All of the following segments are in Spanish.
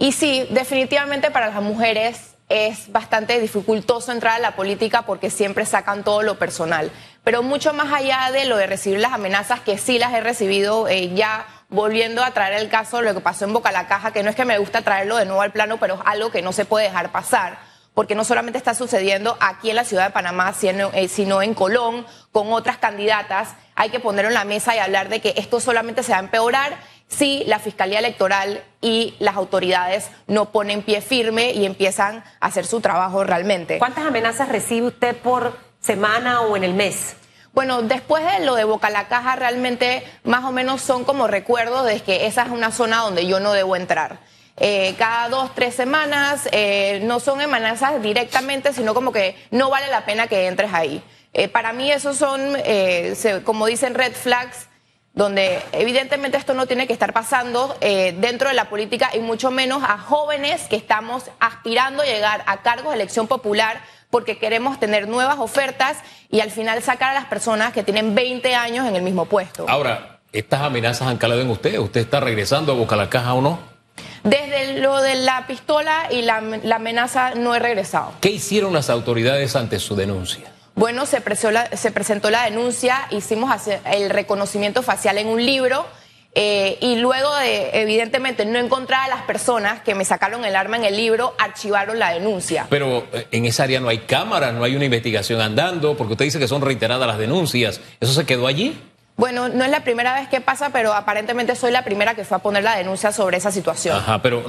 Y sí, definitivamente para las mujeres es bastante dificultoso entrar a la política porque siempre sacan todo lo personal. Pero mucho más allá de lo de recibir las amenazas, que sí las he recibido, eh, ya volviendo a traer el caso de lo que pasó en Boca la Caja, que no es que me gusta traerlo de nuevo al plano, pero es algo que no se puede dejar pasar porque no solamente está sucediendo aquí en la ciudad de Panamá, eh, sino en Colón, con otras candidatas. Hay que ponerlo en la mesa y hablar de que esto solamente se va a empeorar si la Fiscalía Electoral y las autoridades no ponen pie firme y empiezan a hacer su trabajo realmente. ¿Cuántas amenazas recibe usted por semana o en el mes? Bueno, después de lo de Boca la Caja, realmente más o menos son como recuerdos de que esa es una zona donde yo no debo entrar. Eh, cada dos, tres semanas, eh, no son amenazas directamente, sino como que no vale la pena que entres ahí. Eh, para mí esos son, como dicen, red flags donde evidentemente esto no tiene que estar pasando eh, dentro de la política y mucho menos a jóvenes que estamos aspirando a llegar a cargos de elección popular porque queremos tener nuevas ofertas y al final sacar a las personas que tienen 20 años en el mismo puesto. Ahora, ¿estas amenazas han calado en usted? ¿Usted está regresando a Boca la Caja o no? Desde lo de la pistola y la amenaza no he regresado. ¿Qué hicieron las autoridades ante su denuncia? Bueno, se, se presentó la denuncia, hicimos el reconocimiento facial en un libro. Eh, y luego de, evidentemente, no encontrar a las personas que me sacaron el arma en el libro, archivaron la denuncia. Pero eh, en esa área no hay cámaras, no hay una investigación andando, porque usted dice que son reiteradas las denuncias. ¿Eso se quedó allí? Bueno, no es la primera vez que pasa, pero aparentemente soy la primera que fue a poner la denuncia sobre esa situación. Ajá, pero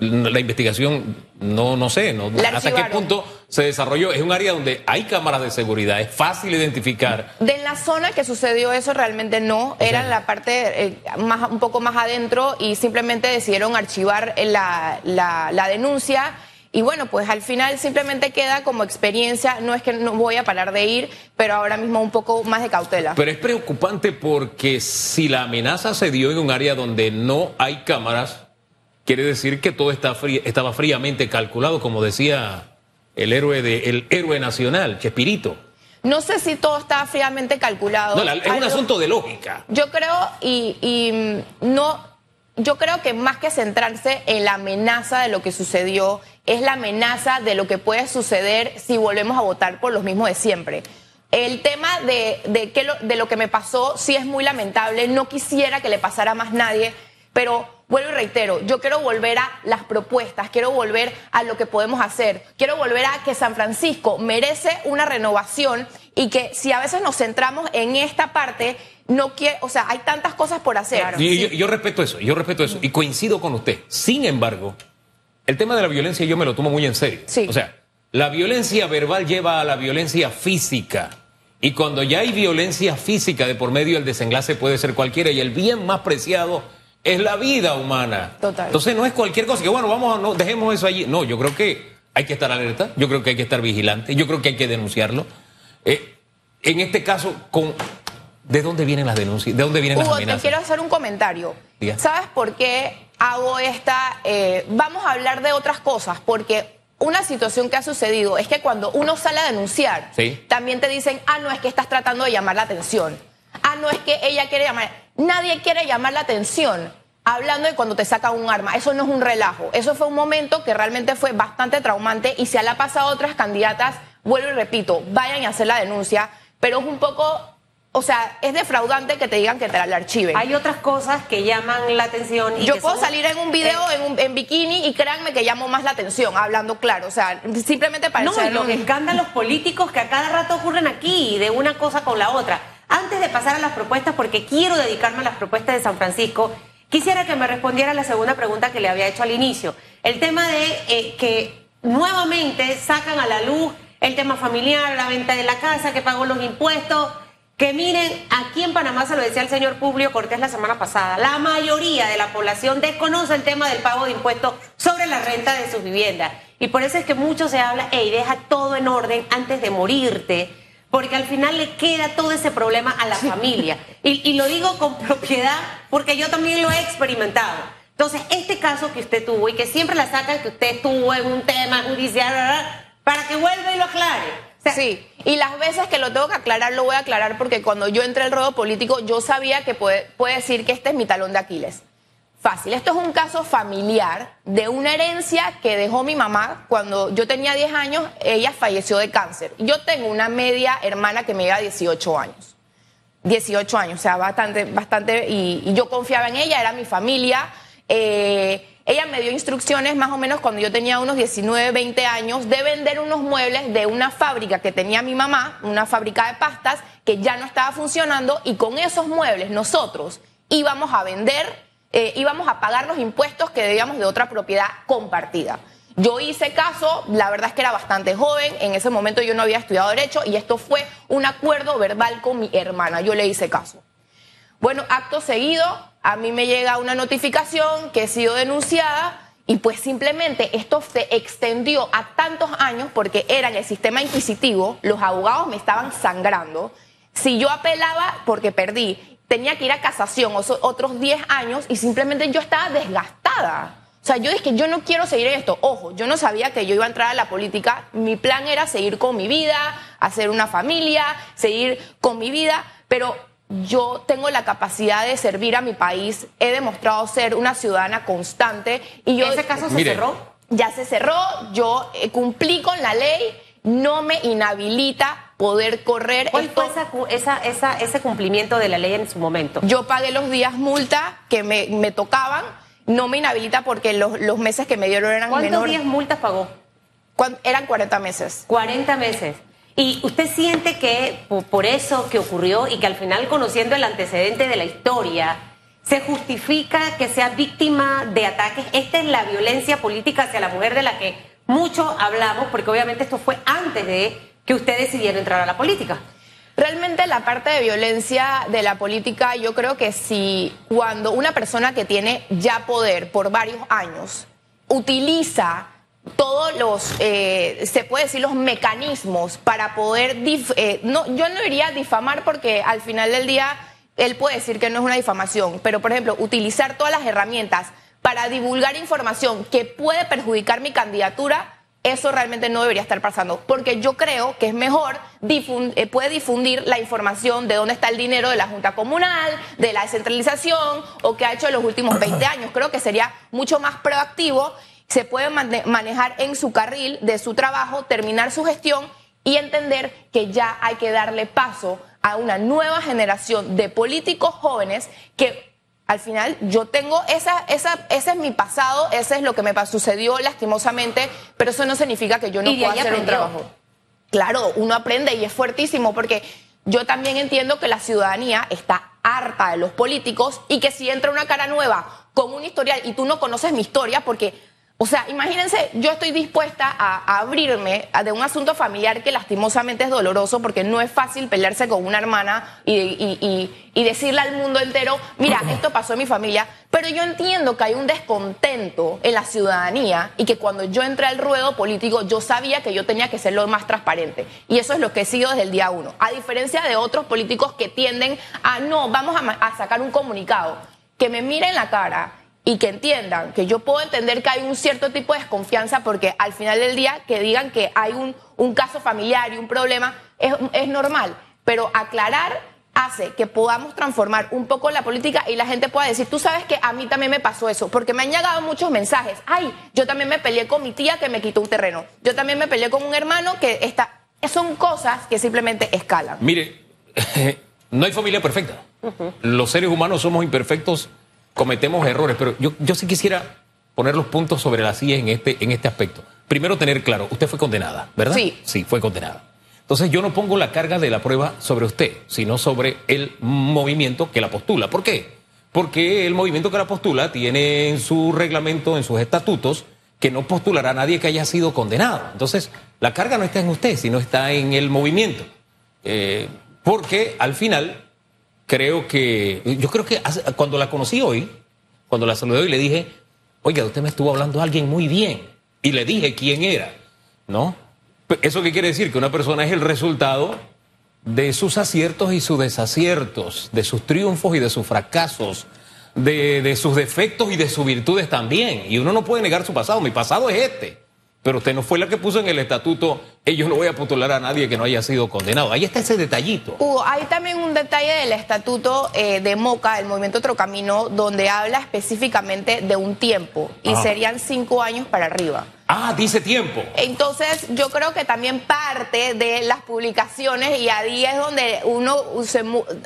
la investigación, no, no sé, no, ¿hasta qué punto se desarrolló? Es un área donde hay cámaras de seguridad, es fácil identificar. De la zona que sucedió eso realmente no, era la parte eh, más, un poco más adentro y simplemente decidieron archivar la, la, la denuncia y bueno, pues al final simplemente queda como experiencia, no es que no voy a parar de ir, pero ahora mismo un poco más de cautela. Pero es preocupante porque si la amenaza se dio en un área donde no hay cámaras, quiere decir que todo está estaba fríamente calculado, como decía el héroe, de, el héroe nacional, Chespirito. No sé si todo está fríamente calculado. No, es un asunto de lógica. Yo creo, y, y no yo creo que más que centrarse en la amenaza de lo que sucedió, es la amenaza de lo que puede suceder si volvemos a votar por los mismos de siempre. El tema de, de, lo, que me pasó sí es muy lamentable, no quisiera que le pasara a más nadie, pero vuelvo y reitero, yo quiero volver a las propuestas, quiero volver a lo que podemos hacer, quiero volver a que San Francisco merece una renovación y que si a veces nos centramos en esta parte, no quiere, o sea, hay tantas cosas por hacer. yo, respeto eso, yo respeto eso y coincido con usted. Sin embargo, el tema de la violencia yo me lo tomo muy en serio. O sea, la violencia verbal lleva a la violencia física. Y cuando ya hay violencia física de por medio, el desenlace puede ser cualquiera y el bien más preciado es la vida humana. Total. Entonces no es cualquier cosa que, bueno, vamos, no, dejemos eso allí. No, yo creo que hay que estar alerta, yo creo que hay que estar vigilante, yo creo que hay que denunciarlo. Eh, en este caso, con ¿De dónde vienen las denuncias? ¿De dónde vienen las amenazas? te quiero hacer un comentario. ¿Sabes por qué hago esta? Eh, vamos a hablar de otras cosas, porque una situación que ha sucedido es que cuando uno sale a denunciar, también te dicen, ah, no, es que estás tratando de llamar la atención. Ah, no, es que ella quiere llamar. Nadie quiere llamar la atención hablando de cuando te sacan un arma. Eso no es un relajo. Eso fue un momento que realmente fue bastante traumante y se le ha pasado a otras candidatas, vuelvo y repito, vayan a hacer la denuncia, pero es un poco o sea, es defraudante que te digan que te la archiven. Hay otras cosas que llaman la atención. Y Yo puedo salir en un video en, bikini y créanme que llamo más la atención, hablando claro. O sea, simplemente para No, y los escándalos políticos que a cada rato ocurren aquí, de una cosa con la otra. Antes de pasar a las propuestas, porque quiero dedicarme a las propuestas de San Francisco, quisiera que me respondiera la segunda pregunta que le había hecho al inicio. El tema de eh, que nuevamente sacan a la luz el tema familiar, la venta de la casa, que pagó los impuestos que miren, aquí en Panamá se lo decía el señor Publio Cortés la semana pasada, la mayoría de la población desconoce el tema del pago de impuestos sobre la renta de sus viviendas. Y por eso es que mucho se habla, y deja todo en orden antes de morirte, porque al final le queda todo ese problema a la familia. Y, y lo digo con propiedad porque yo también lo he experimentado. Entonces, este caso que usted tuvo y que siempre la sacan que usted estuvo en un tema judicial, para que vuelva y lo aclare Sí, y las veces que lo tengo que aclarar, lo voy a aclarar porque cuando yo entré al ruedo político, yo sabía que puede, puede decir que este es mi talón de Aquiles. fácil. Esto es un caso familiar de una herencia que dejó mi mamá cuando yo tenía 10 años, ella falleció de cáncer. Yo tengo una media hermana que me lleva 18 años. 18 años, o sea, bastante, bastante, y, yo confiaba en ella, era mi familia. Eh, ella me dio instrucciones más o menos cuando yo tenía unos 19, 20 años de vender unos muebles de una fábrica que tenía mi mamá, una fábrica de pastas que ya no estaba funcionando y con esos muebles nosotros íbamos a vender, eh, íbamos a pagar los impuestos que debíamos de otra propiedad compartida. Yo hice caso, la verdad es que era bastante joven, en ese momento yo no había estudiado derecho y esto fue un acuerdo verbal con mi hermana, yo le hice caso. Bueno, acto seguido, a mí me llega una notificación que he sido denunciada y pues simplemente esto se extendió a tantos años porque era en el sistema inquisitivo, los abogados me estaban sangrando. Si yo apelaba porque perdí, tenía que ir a casación otros 10 años y simplemente yo estaba desgastada. O sea, yo dije, yo no quiero seguir esto. Ojo, yo no sabía que yo iba a entrar a la política. Mi plan era seguir con mi vida, hacer una familia, seguir con mi vida, pero yo tengo la capacidad de servir a mi país. He demostrado ser una ciudadana constante y yo... ¿Ese caso se cerró? Ya se cerró, yo eh, cumplí con la ley, no me inhabilita poder correr. ¿Cuál fue esa, esa, ese cumplimiento de la ley en su momento? Yo pagué los días multa que me, me tocaban no me inhabilita porque los, los meses que me dieron eran menores. ¿Cuántos días multas pagó? eran 40 meses. 40 meses. ¿Y usted siente que por eso que ocurrió y que al final conociendo el antecedente de la historia, se justifica que sea víctima de ataques? Esta es la violencia política hacia la mujer de la que mucho hablamos, porque obviamente esto fue antes de que usted decidiera entrar a la política. Realmente la parte de violencia de la política, yo creo que si cuando una persona que tiene ya poder por varios años utiliza todos los, eh, se puede decir, los mecanismos para poder, eh, no, yo no iría a difamar porque al final del día él puede decir que no es una difamación, pero por ejemplo, utilizar todas las herramientas para divulgar información que puede perjudicar mi candidatura, eso realmente no debería estar pasando, porque yo creo que es mejor, eh, puede difundir la información de dónde está el dinero de la Junta Comunal, de la descentralización o que ha hecho en los últimos 20 años. Creo que sería mucho más proactivo, se puede manejar en su carril de su trabajo, terminar su gestión y entender que ya hay que darle paso a una nueva generación de políticos jóvenes que al final yo tengo esa, esa, ese es mi pasado, ese es lo que me sucedió lastimosamente, pero eso no significa que yo no pueda hacer un trabajo. Claro, uno aprende y es fuertísimo porque yo también entiendo que la ciudadanía está harta de los políticos y que si entra una cara nueva con un historial y tú no conoces mi historia porque o sea, imagínense, yo estoy dispuesta a, abrirme de un asunto familiar que lastimosamente es doloroso porque no es fácil pelearse con una hermana y, decirle al mundo entero, mira, esto pasó en mi familia, pero yo entiendo que hay un descontento en la ciudadanía y que cuando yo entré al ruedo político yo sabía que yo tenía que ser lo más transparente. Y eso es lo que he sido desde el día uno. A diferencia de otros políticos que tienden a, no, vamos a, a sacar un comunicado, que me miren la cara y que entiendan que yo puedo entender que hay un cierto tipo de desconfianza porque al final del día que digan que hay un, un caso familiar y un problema es, es, normal, pero aclarar hace que podamos transformar un poco la política y la gente pueda decir, tú sabes que a mí también me pasó eso, porque me han llegado muchos mensajes, ay, yo también me peleé con mi tía que me quitó un terreno, yo también me peleé con un hermano que está, son cosas que simplemente escalan. Mire, no hay familia perfecta, los seres humanos somos imperfectos cometemos errores, pero yo, yo sí quisiera poner los puntos sobre las sillas en este, en este aspecto. Primero, tener claro, usted fue condenada, ¿verdad? Sí. Sí, fue condenada. Entonces, yo no pongo la carga de la prueba sobre usted, sino sobre el movimiento que la postula. ¿Por qué? Porque el movimiento que la postula tiene en su reglamento, en sus estatutos, que no postulará a nadie que haya sido condenado. Entonces, la carga no está en usted, sino está en el movimiento. Eh, porque al final creo que, yo creo que cuando la conocí hoy, cuando la saludé hoy, le dije, oiga, usted me estuvo hablando a alguien muy bien. Y le dije quién era, ¿no? ¿Eso qué quiere decir? Que una persona es el resultado de sus aciertos y sus desaciertos, de sus triunfos y de sus fracasos, de, de sus defectos y de sus virtudes también. Y uno no puede negar su pasado. Mi pasado es este. Pero usted no fue la que puso en el estatuto, ellos no voy a postular a nadie que no haya sido condenado. Ahí está ese detallito. Hugo, hay también un detalle del estatuto eh, de MOCA, el Movimiento Otro Camino, donde habla específicamente de un tiempo y serían cinco años para arriba. Ah, dice tiempo. Entonces, yo creo que también parte de las publicaciones y ahí es donde uno,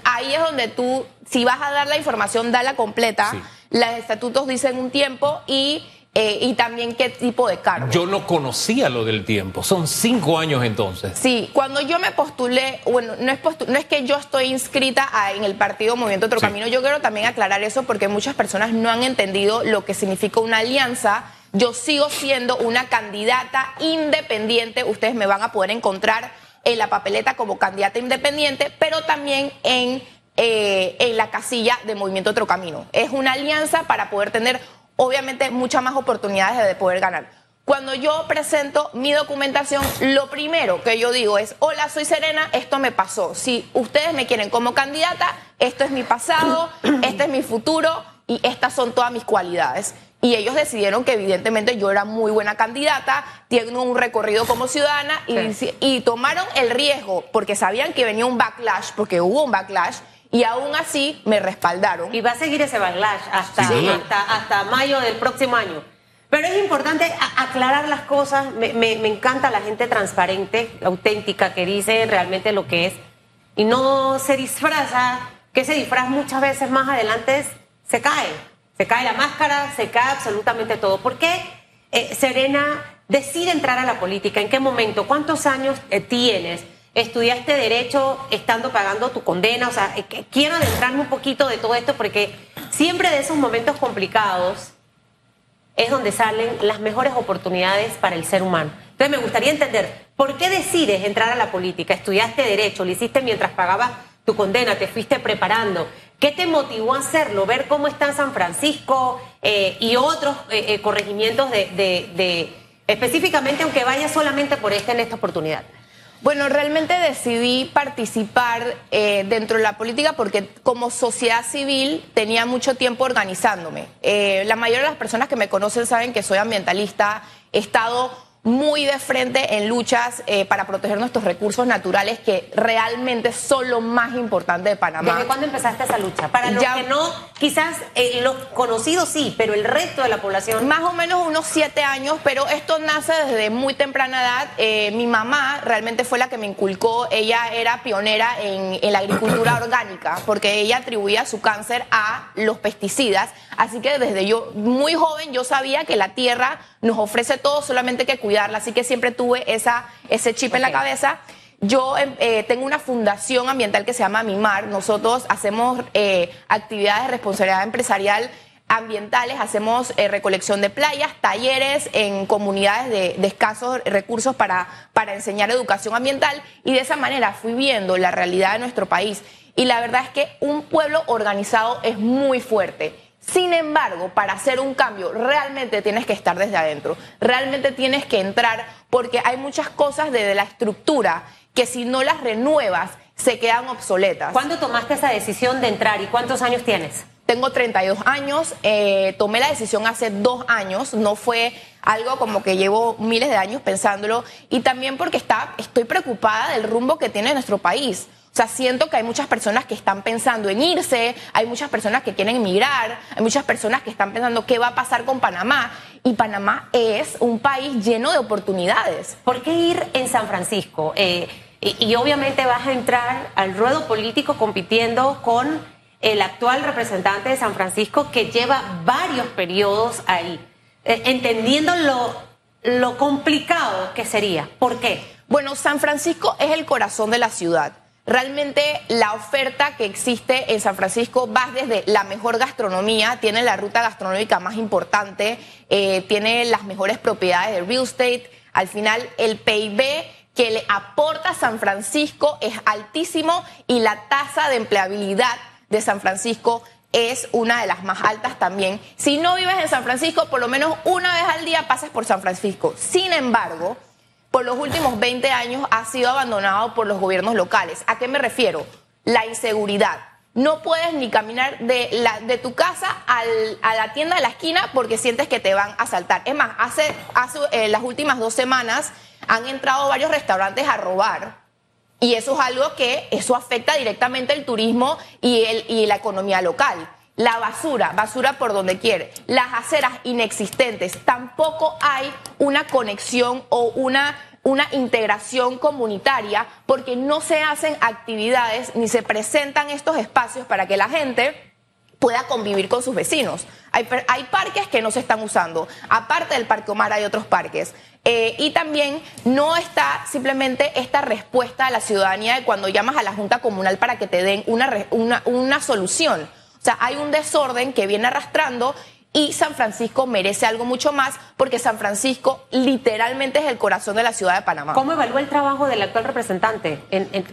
ahí es donde tú, si vas a dar la información, dala completa. Los estatutos dicen un tiempo y eh, y también qué tipo de cargo. Yo no conocía lo del tiempo, son cinco años entonces. Sí, cuando yo me postulé, bueno, no es, no es que yo estoy inscrita en el partido Movimiento Otro Camino, yo quiero también aclarar eso porque muchas personas no han entendido lo que significa una alianza. Yo sigo siendo una candidata independiente, ustedes me van a poder encontrar en la papeleta como candidata independiente, pero también en, eh, en la casilla de Movimiento Otro Camino. Es una alianza para poder tener obviamente muchas más oportunidades de poder ganar. Cuando yo presento mi documentación, lo primero que yo digo es, hola, soy Serena, esto me pasó. Si ustedes me quieren como candidata, esto es mi pasado, este es mi futuro y estas son todas mis cualidades. Y ellos decidieron que evidentemente yo era muy buena candidata, tengo un recorrido como ciudadana y, y tomaron el riesgo porque sabían que venía un backlash, porque hubo un backlash, y aún así me respaldaron. Y va a seguir ese backlash hasta, hasta, mayo del próximo año. Pero es importante aclarar las cosas. Me, me, encanta la gente transparente, auténtica, que dice realmente lo que es. Y no se disfraza, que ese disfraz muchas veces más adelante se cae. Se cae la máscara, se cae absolutamente todo. ¿Por qué eh, Serena decide entrar a la política? ¿En qué momento? ¿Cuántos años eh, tienes? Estudiaste derecho estando pagando tu condena, o sea, eh, quiero adentrarme un poquito de todo esto porque siempre de esos momentos complicados es donde salen las mejores oportunidades para el ser humano. Entonces me gustaría entender, ¿por qué decides entrar a la política? Estudiaste derecho, lo hiciste mientras pagabas tu condena, te fuiste preparando. ¿Qué te motivó a hacerlo? Ver cómo está San Francisco eh, y otros eh, corregimientos de, de, específicamente, aunque vaya solamente por este en esta oportunidad. Bueno, realmente decidí participar eh, dentro de la política porque como sociedad civil tenía mucho tiempo organizándome. Eh, la mayoría de las personas que me conocen saben que soy ambientalista, he estado muy de frente en luchas eh, para proteger nuestros recursos naturales que realmente son lo más importante de Panamá. ¿Desde cuándo empezaste esa lucha? Para los que no, quizás eh, los conocidos sí, pero el resto de la población. Más o menos unos siete años, pero esto nace desde muy temprana edad. Eh, mi mamá realmente fue la que me inculcó, ella era pionera en, en la agricultura orgánica, porque ella atribuía su cáncer a los pesticidas. Así que desde yo, muy joven, yo sabía que la tierra nos ofrece todo, solamente que cuidarla. Así que siempre tuve esa, ese chip en la cabeza. Yo em, eh, tengo una fundación ambiental que se llama Mimar. Nosotros hacemos eh, actividades de responsabilidad empresarial ambientales, hacemos eh, recolección de playas, talleres en comunidades de, de, escasos recursos para, para enseñar educación ambiental y de esa manera fui viendo la realidad de nuestro país. Y la verdad es que un pueblo organizado es muy fuerte sin embargo, para hacer un cambio, realmente tienes que estar desde adentro, realmente tienes que entrar, porque hay muchas cosas de la estructura que si no las renuevas, se quedan obsoletas. ¿Cuándo tomaste esa decisión de entrar y cuántos años tienes? Tengo 32 años, eh, tomé la decisión hace dos años, no fue algo como que llevo miles de años pensándolo, y también porque está, estoy preocupada del rumbo que tiene nuestro país. O sea, siento que hay muchas personas que están pensando en irse, hay muchas personas que quieren emigrar, hay muchas personas que están pensando qué va a pasar con Panamá. Y Panamá es un país lleno de oportunidades. ¿Por qué ir en San Francisco? Eh, y, obviamente vas a entrar al ruedo político compitiendo con el actual representante de San Francisco que lleva varios periodos ahí, eh, entendiendo lo, lo complicado que sería. ¿Por qué? Bueno, San Francisco es el corazón de la ciudad. Realmente la oferta que existe en San Francisco va desde la mejor gastronomía, tiene la ruta gastronómica más importante, eh, tiene las mejores propiedades de real estate. Al final el PIB que le aporta San Francisco es altísimo y la tasa de empleabilidad de San Francisco es una de las más altas también. Si no vives en San Francisco, por lo menos una vez al día pasas por San Francisco. Sin embargo, por los últimos 20 años ha sido abandonado por los gobiernos locales. ¿A qué me refiero? La inseguridad. no puedes ni caminar de, tu casa a la tienda de la esquina porque sientes que te van a asaltar. Es más, hace, hace eh, las últimas dos semanas han entrado varios restaurantes a robar. Y eso es algo que eso afecta directamente el turismo y, el, y la economía local. La basura, basura por donde quiere. Las aceras inexistentes. Tampoco hay una conexión o una una integración comunitaria porque no se hacen actividades ni se presentan estos espacios para que la gente pueda convivir con sus vecinos. Hay, hay parques que no se están usando. Aparte del Parque Omar hay otros parques. Eh, y también no está simplemente esta respuesta a la ciudadanía de cuando llamas a la Junta Comunal para que te den una, una, una solución. O sea, hay un desorden que viene arrastrando y San Francisco merece algo mucho más porque San Francisco literalmente es el corazón de la ciudad de Panamá. ¿Cómo evalúa el trabajo del actual representante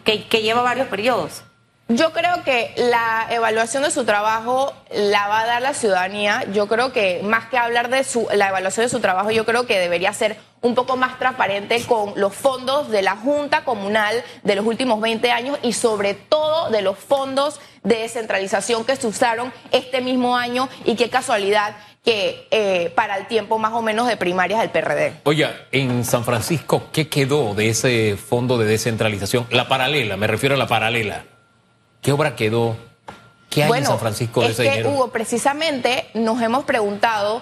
que, lleva varios periodos? Yo creo que la evaluación de su trabajo la va a dar la ciudadanía. Yo creo que más que hablar de su, la evaluación de su trabajo, yo creo que debería ser un poco más transparente con los fondos de la Junta Comunal de los últimos 20 años y sobre todo de los fondos de descentralización que se usaron este mismo año y qué casualidad que eh, para el tiempo más o menos de primarias del PRD. Oye, en San Francisco, ¿qué quedó de ese fondo de descentralización? La paralela, me refiero a la paralela. ¿Qué obra quedó? ¿Qué hay en San Francisco de es ese que, dinero? Hugo, precisamente nos hemos preguntado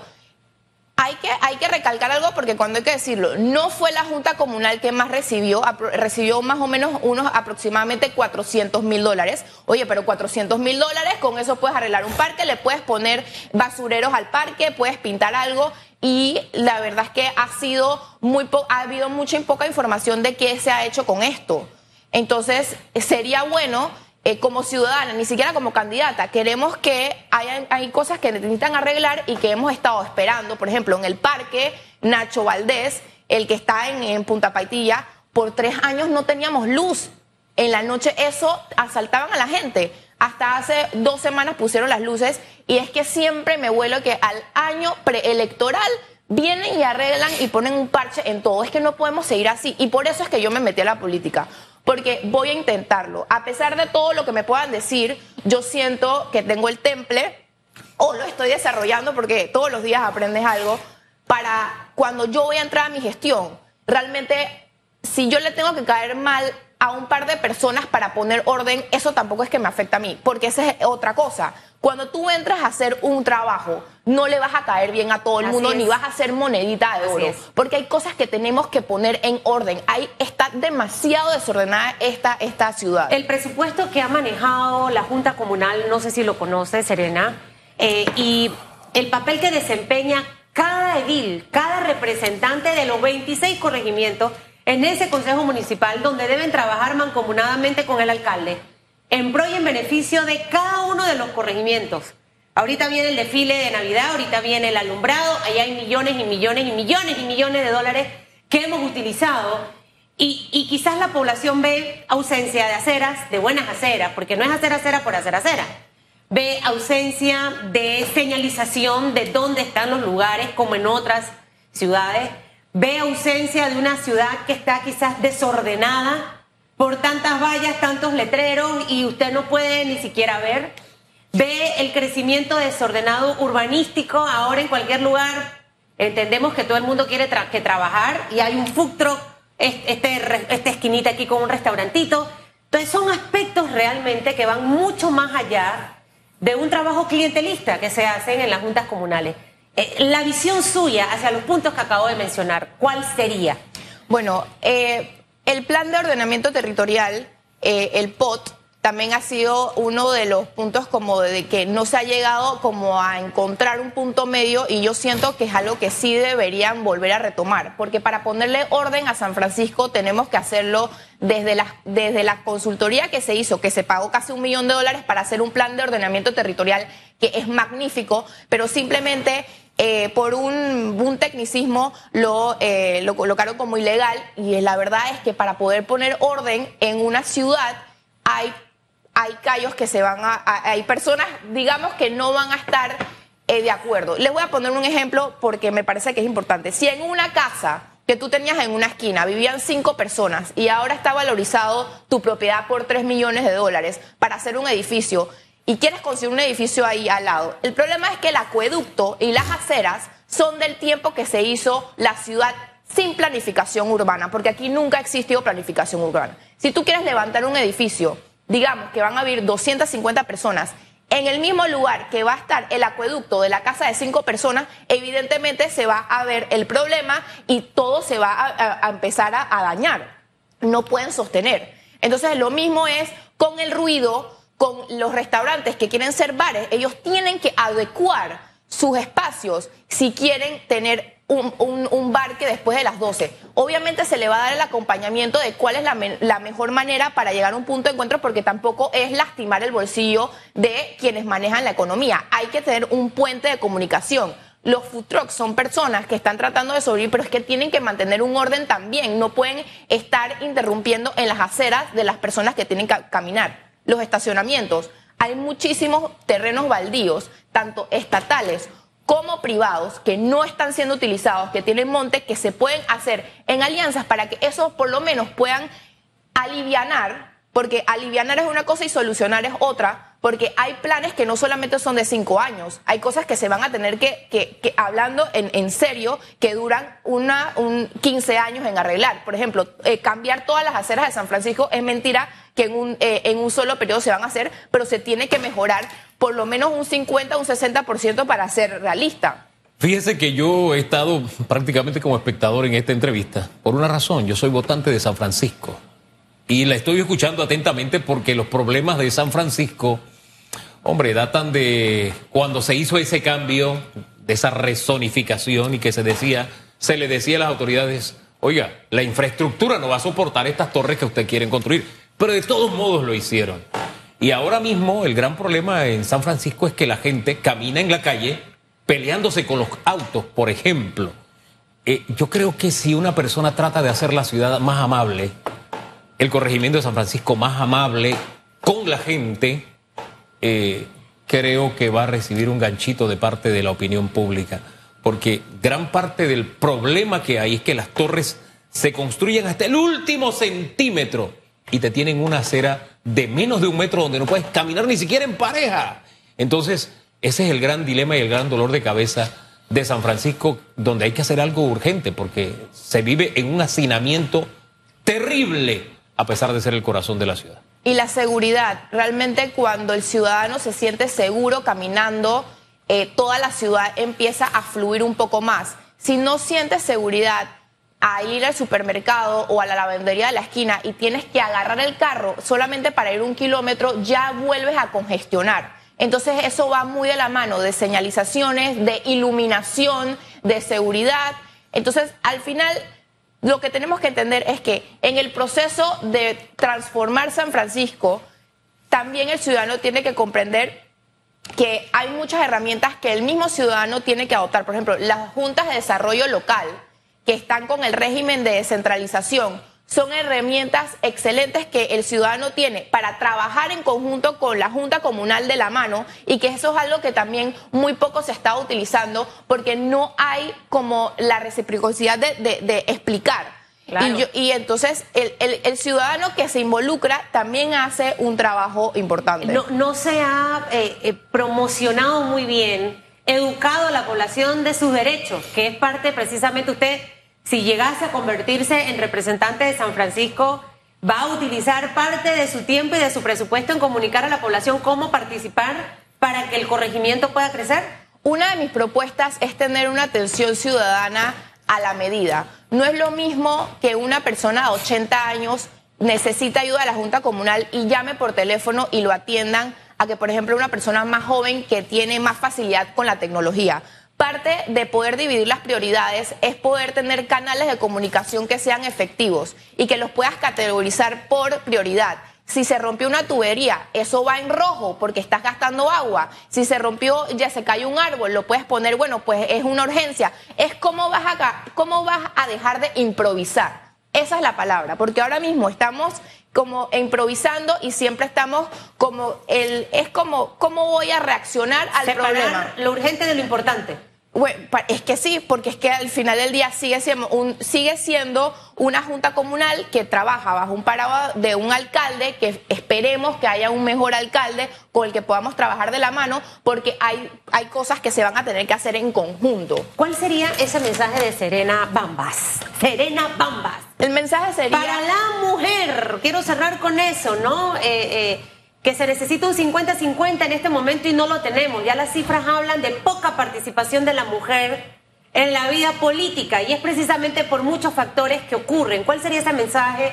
hay que, hay que recalcar algo porque cuando hay que decirlo, no fue la Junta Comunal que más recibió, recibió más o menos unos aproximadamente 400 mil dólares. Oye, pero 400 mil dólares, con eso puedes arreglar un parque, le puedes poner basureros al parque, puedes pintar algo y la verdad es que ha sido muy ha habido mucha y poca información de qué se ha hecho con esto. Entonces, sería bueno eh, como ciudadana, ni siquiera como candidata, queremos que haya, hay cosas que necesitan arreglar y que hemos estado esperando. Por ejemplo, en el parque Nacho Valdés, el que está en, en Punta Paitilla, por tres años no teníamos luz. En la noche eso asaltaban a la gente. Hasta hace dos semanas pusieron las luces y es que siempre me vuelo que al año preelectoral vienen y arreglan y ponen un parche en todo. Es que no podemos seguir así y por eso es que yo me metí a la política porque voy a intentarlo. A pesar de todo lo que me puedan decir, yo siento que tengo el temple o lo estoy desarrollando porque todos los días aprendes algo para cuando yo voy a entrar a mi gestión, realmente si yo le tengo que caer mal a un par de personas para poner orden, eso tampoco es que me afecte a mí, porque esa es otra cosa. Cuando tú entras a hacer un trabajo, no le vas a caer bien a todo el mundo, ni vas a hacer monedita de oro, porque hay cosas que tenemos que poner en orden. Ahí está demasiado desordenada esta, esta ciudad. El presupuesto que ha manejado la Junta Comunal, no sé si lo conoce, Serena, eh, y el papel que desempeña cada edil, cada representante de los 26 corregimientos en ese Consejo Municipal donde deben trabajar mancomunadamente con el alcalde, en pro y en beneficio de cada uno de los corregimientos. Ahorita viene el desfile de Navidad, ahorita viene el alumbrado, ahí hay millones y millones y millones y millones de dólares que hemos utilizado y, quizás la población ve ausencia de aceras, de buenas aceras, porque no es hacer acera por hacer acera. Ve ausencia de señalización de dónde están los lugares, como en otras ciudades ve ausencia de una ciudad que está quizás desordenada por tantas vallas, tantos letreros y usted no puede ni siquiera ver. Ve el crecimiento desordenado urbanístico ahora en cualquier lugar. Entendemos que todo el mundo quiere que trabajar y hay un food truck, este, esta esquinita aquí con un restaurantito. Entonces son aspectos realmente que van mucho más allá de un trabajo clientelista que se hace en las juntas comunales. Eh, la visión suya hacia los puntos que acabo de mencionar, ¿cuál sería? Bueno, eh, el plan de ordenamiento territorial, eh, el POT, también ha sido uno de los puntos como de que no se ha llegado como a encontrar un punto medio y yo siento que es algo que sí deberían volver a retomar, porque para ponerle orden a San Francisco tenemos que hacerlo desde la, desde la consultoría que se hizo, que se pagó casi un millón de dólares para hacer un plan de ordenamiento territorial que es magnífico, pero simplemente eh, por un, tecnicismo lo, eh, lo colocaron como ilegal y la verdad es que para poder poner orden en una ciudad hay, hay callos que se van a, hay personas, digamos, que no van a estar eh, de acuerdo. Les voy a poner un ejemplo porque me parece que es importante. Si en una casa que tú tenías en una esquina, vivían cinco personas y ahora está valorizado tu propiedad por tres millones de dólares para hacer un edificio y quieres construir un edificio ahí al lado. El problema es que el acueducto y las aceras son del tiempo que se hizo la ciudad sin planificación urbana, porque aquí nunca ha existido planificación urbana. Si tú quieres levantar un edificio, digamos que van a vivir 250 personas, en el mismo lugar que va a estar el acueducto de la casa de cinco personas, evidentemente se va a ver el problema y todo se va a, empezar a dañar. No pueden sostener. Entonces, lo mismo es con el ruido, con los restaurantes que quieren ser bares, ellos tienen que adecuar sus espacios si quieren tener un, bar que después de las 12. Obviamente se le va a dar el acompañamiento de cuál es la, la, mejor manera para llegar a un punto de encuentro porque tampoco es lastimar el bolsillo de quienes manejan la economía. Hay que tener un puente de comunicación. Los food trucks son personas que están tratando de sobrevivir, pero es que tienen que mantener un orden también. No pueden estar interrumpiendo en las aceras de las personas que tienen que caminar. Los estacionamientos. Hay muchísimos terrenos baldíos, tanto estatales como privados que no están siendo utilizados, que tienen monte, que se pueden hacer en alianzas para que esos por lo menos puedan alivianar, porque alivianar es una cosa y solucionar es otra, porque hay planes que no solamente son de cinco años, hay cosas que se van a tener que, hablando en, serio, que duran un 15 años en arreglar. Por ejemplo, eh, cambiar todas las aceras de San Francisco es mentira que eh, en un solo periodo se van a hacer, pero se tiene que mejorar por lo menos un 50, un 60% para ser realista. Fíjese que yo he estado prácticamente como espectador en esta entrevista por una razón, yo soy votante de San Francisco y la estoy escuchando atentamente porque los problemas de San Francisco, hombre, datan de cuando se hizo ese cambio, de esa rezonificación y que se decía, se le decía a las autoridades, oiga, la infraestructura no va a soportar estas torres que usted quieren construir, pero de todos modos lo hicieron. Y ahora mismo el gran problema en San Francisco es que la gente camina en la calle peleándose con los autos, por ejemplo. Eh, yo creo que si una persona trata de hacer la ciudad más amable, el corregimiento de San Francisco más amable con la gente, eh, creo que va a recibir un ganchito de parte de la opinión pública. Porque gran parte del problema que hay es que las torres se construyen hasta el último centímetro y te tienen una acera de menos de un metro donde no puedes caminar ni siquiera en pareja. Entonces, ese es el gran dilema y el gran dolor de cabeza de San Francisco, donde hay que hacer algo urgente, porque se vive en un hacinamiento terrible, a pesar de ser el corazón de la ciudad. Y la seguridad, realmente cuando el ciudadano se siente seguro caminando, eh, toda la ciudad empieza a fluir un poco más. Si no sientes seguridad, a ir al supermercado o a la lavandería de la esquina y tienes que agarrar el carro solamente para ir un kilómetro, ya vuelves a congestionar. Entonces eso va muy de la mano de señalizaciones, de iluminación, de seguridad. Entonces, al final, lo que tenemos que entender es que en el proceso de transformar San Francisco, también el ciudadano tiene que comprender que hay muchas herramientas que el mismo ciudadano tiene que adoptar. Por ejemplo, las juntas de desarrollo local que están con el régimen de descentralización son herramientas excelentes que el ciudadano tiene para trabajar en conjunto con la Junta Comunal de la mano y que eso es algo que también muy poco se está utilizando porque no hay como la reciprocidad de, explicar. Y, entonces el, ciudadano que se involucra también hace un trabajo importante. No, no se ha eh, eh, promocionado muy bien, educado a la población de sus derechos, que es parte precisamente usted si llegase a convertirse en representante de San Francisco, va a utilizar parte de su tiempo y de su presupuesto en comunicar a la población cómo participar para que el corregimiento pueda crecer? Una de mis propuestas es tener una atención ciudadana a la medida. No es lo mismo que una persona de 80 años necesita ayuda de la Junta Comunal y llame por teléfono y lo atiendan a que, por ejemplo, una persona más joven que tiene más facilidad con la tecnología. Parte de poder dividir las prioridades es poder tener canales de comunicación que sean efectivos y que los puedas categorizar por prioridad. Si se rompió una tubería, eso va en rojo porque estás gastando agua. Si se rompió, ya se cayó un árbol, lo puedes poner, bueno, pues es una urgencia. Es cómo vas a, cómo vas a dejar de improvisar. Esa es la palabra, porque ahora mismo estamos como improvisando y siempre estamos como el es como cómo voy a reaccionar al problema. Lo urgente de lo importante. Es que sí, porque es que al final del día sigue siendo, un, sigue siendo una junta comunal que trabaja bajo un parado de un alcalde, que esperemos que haya un mejor alcalde con el que podamos trabajar de la mano, porque hay, hay cosas que se van a tener que hacer en conjunto. ¿Cuál sería ese mensaje de Serena Bambas? Serena Bambas. El mensaje sería... Para la mujer, quiero cerrar con eso, ¿no? Eh, eh, que se necesita un 50-50 en este momento y no lo tenemos. Ya las cifras hablan de poca participación de la mujer en la vida política y es precisamente por muchos factores que ocurren. ¿Cuál sería ese mensaje?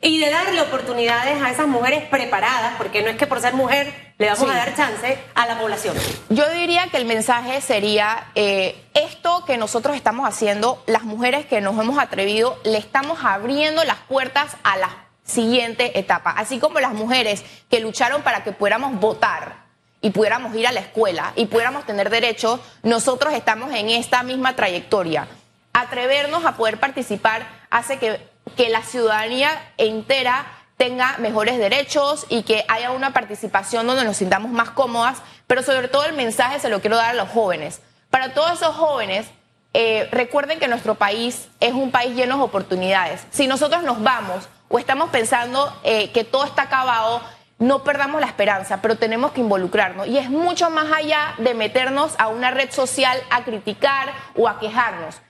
Y de darle oportunidades a esas mujeres preparadas, porque no es que por ser mujer le vamos a dar chance a la población. Yo diría que el mensaje sería, eh, esto que nosotros estamos haciendo, las mujeres que nos hemos atrevido, le estamos abriendo las puertas a las siguiente etapa. Así como las mujeres que lucharon para que pudiéramos votar y pudiéramos ir a la escuela y pudiéramos tener derechos, nosotros estamos en esta misma trayectoria. Atrevernos a poder participar hace que, que la ciudadanía entera tenga mejores derechos y que haya una participación donde nos sintamos más cómodas, pero sobre todo el mensaje se lo quiero dar a los jóvenes. Para todos esos jóvenes, eh, recuerden que nuestro país es un país lleno de oportunidades. Si nosotros nos vamos o estamos pensando eh, que todo está acabado, no perdamos la esperanza, pero tenemos que involucrarnos. Y es mucho más allá de meternos a una red social a criticar o a quejarnos.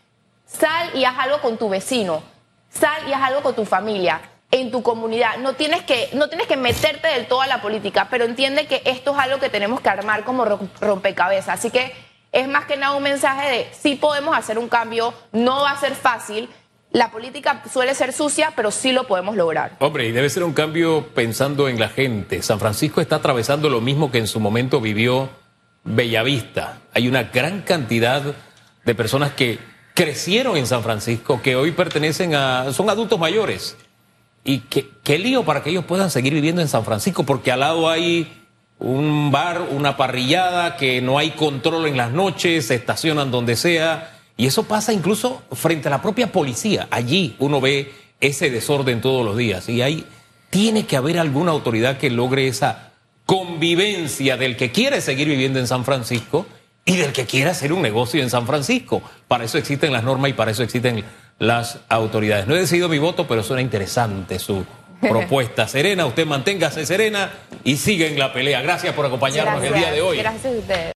Sal y haz algo con tu vecino, sal y haz algo con tu familia, en tu comunidad. No tienes que, no tienes que meterte del todo a la política, pero entiende que esto es algo que tenemos que armar como rompecabezas. Así que es más que nada un mensaje de sí podemos hacer un cambio, no va a ser fácil, la política suele ser sucia, pero sí lo podemos lograr. Hombre, y debe ser un cambio pensando en la gente. San Francisco está atravesando lo mismo que en su momento vivió Bellavista. Hay una gran cantidad de personas que crecieron en San Francisco, que hoy pertenecen a, son adultos mayores. Y qué, qué lío para que ellos puedan seguir viviendo en San Francisco, porque al lado hay un bar, una parrillada, que no hay control en las noches, se estacionan donde sea y eso pasa incluso frente a la propia policía. Allí uno ve ese desorden todos los días. Y ahí tiene que haber alguna autoridad que logre esa convivencia del que quiere seguir viviendo en San Francisco y del que quiere hacer un negocio en San Francisco. Para eso existen las normas y para eso existen las autoridades. No he decidido mi voto, pero suena interesante su propuesta. Serena, usted manténgase serena y siga en la pelea. Gracias por acompañarnos el día de hoy. Gracias a ustedes.